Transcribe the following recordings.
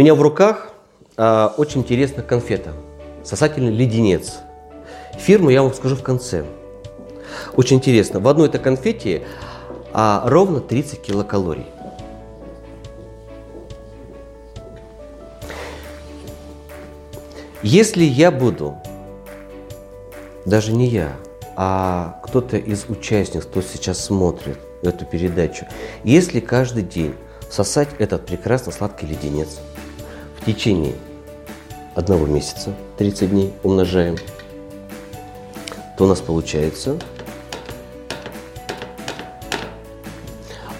У меня в руках а, очень интересная конфета. Сосательный леденец. Фирму я вам скажу в конце. Очень интересно. В одной этой конфете а, ровно 30 килокалорий. Если я буду, даже не я, а кто-то из участников, кто сейчас смотрит эту передачу, если каждый день сосать этот прекрасно сладкий леденец в течение одного месяца, 30 дней умножаем, то у нас получается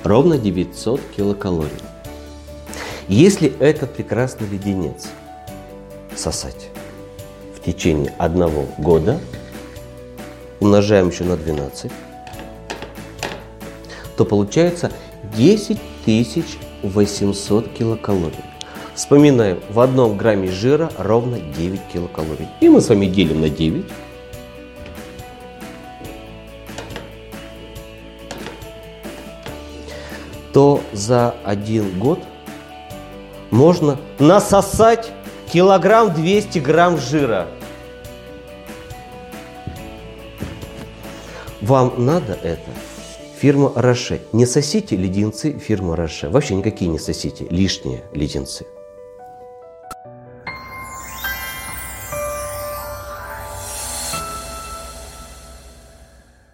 ровно 900 килокалорий. Если этот прекрасный леденец сосать в течение одного года, умножаем еще на 12, то получается 10 800 килокалорий. Вспоминаем, в одном грамме жира ровно 9 килокалорий. И мы с вами делим на 9. то за один год можно насосать килограмм 200 грамм жира. Вам надо это? Фирма Роше. Не сосите леденцы фирмы Роше. Вообще никакие не сосите лишние леденцы.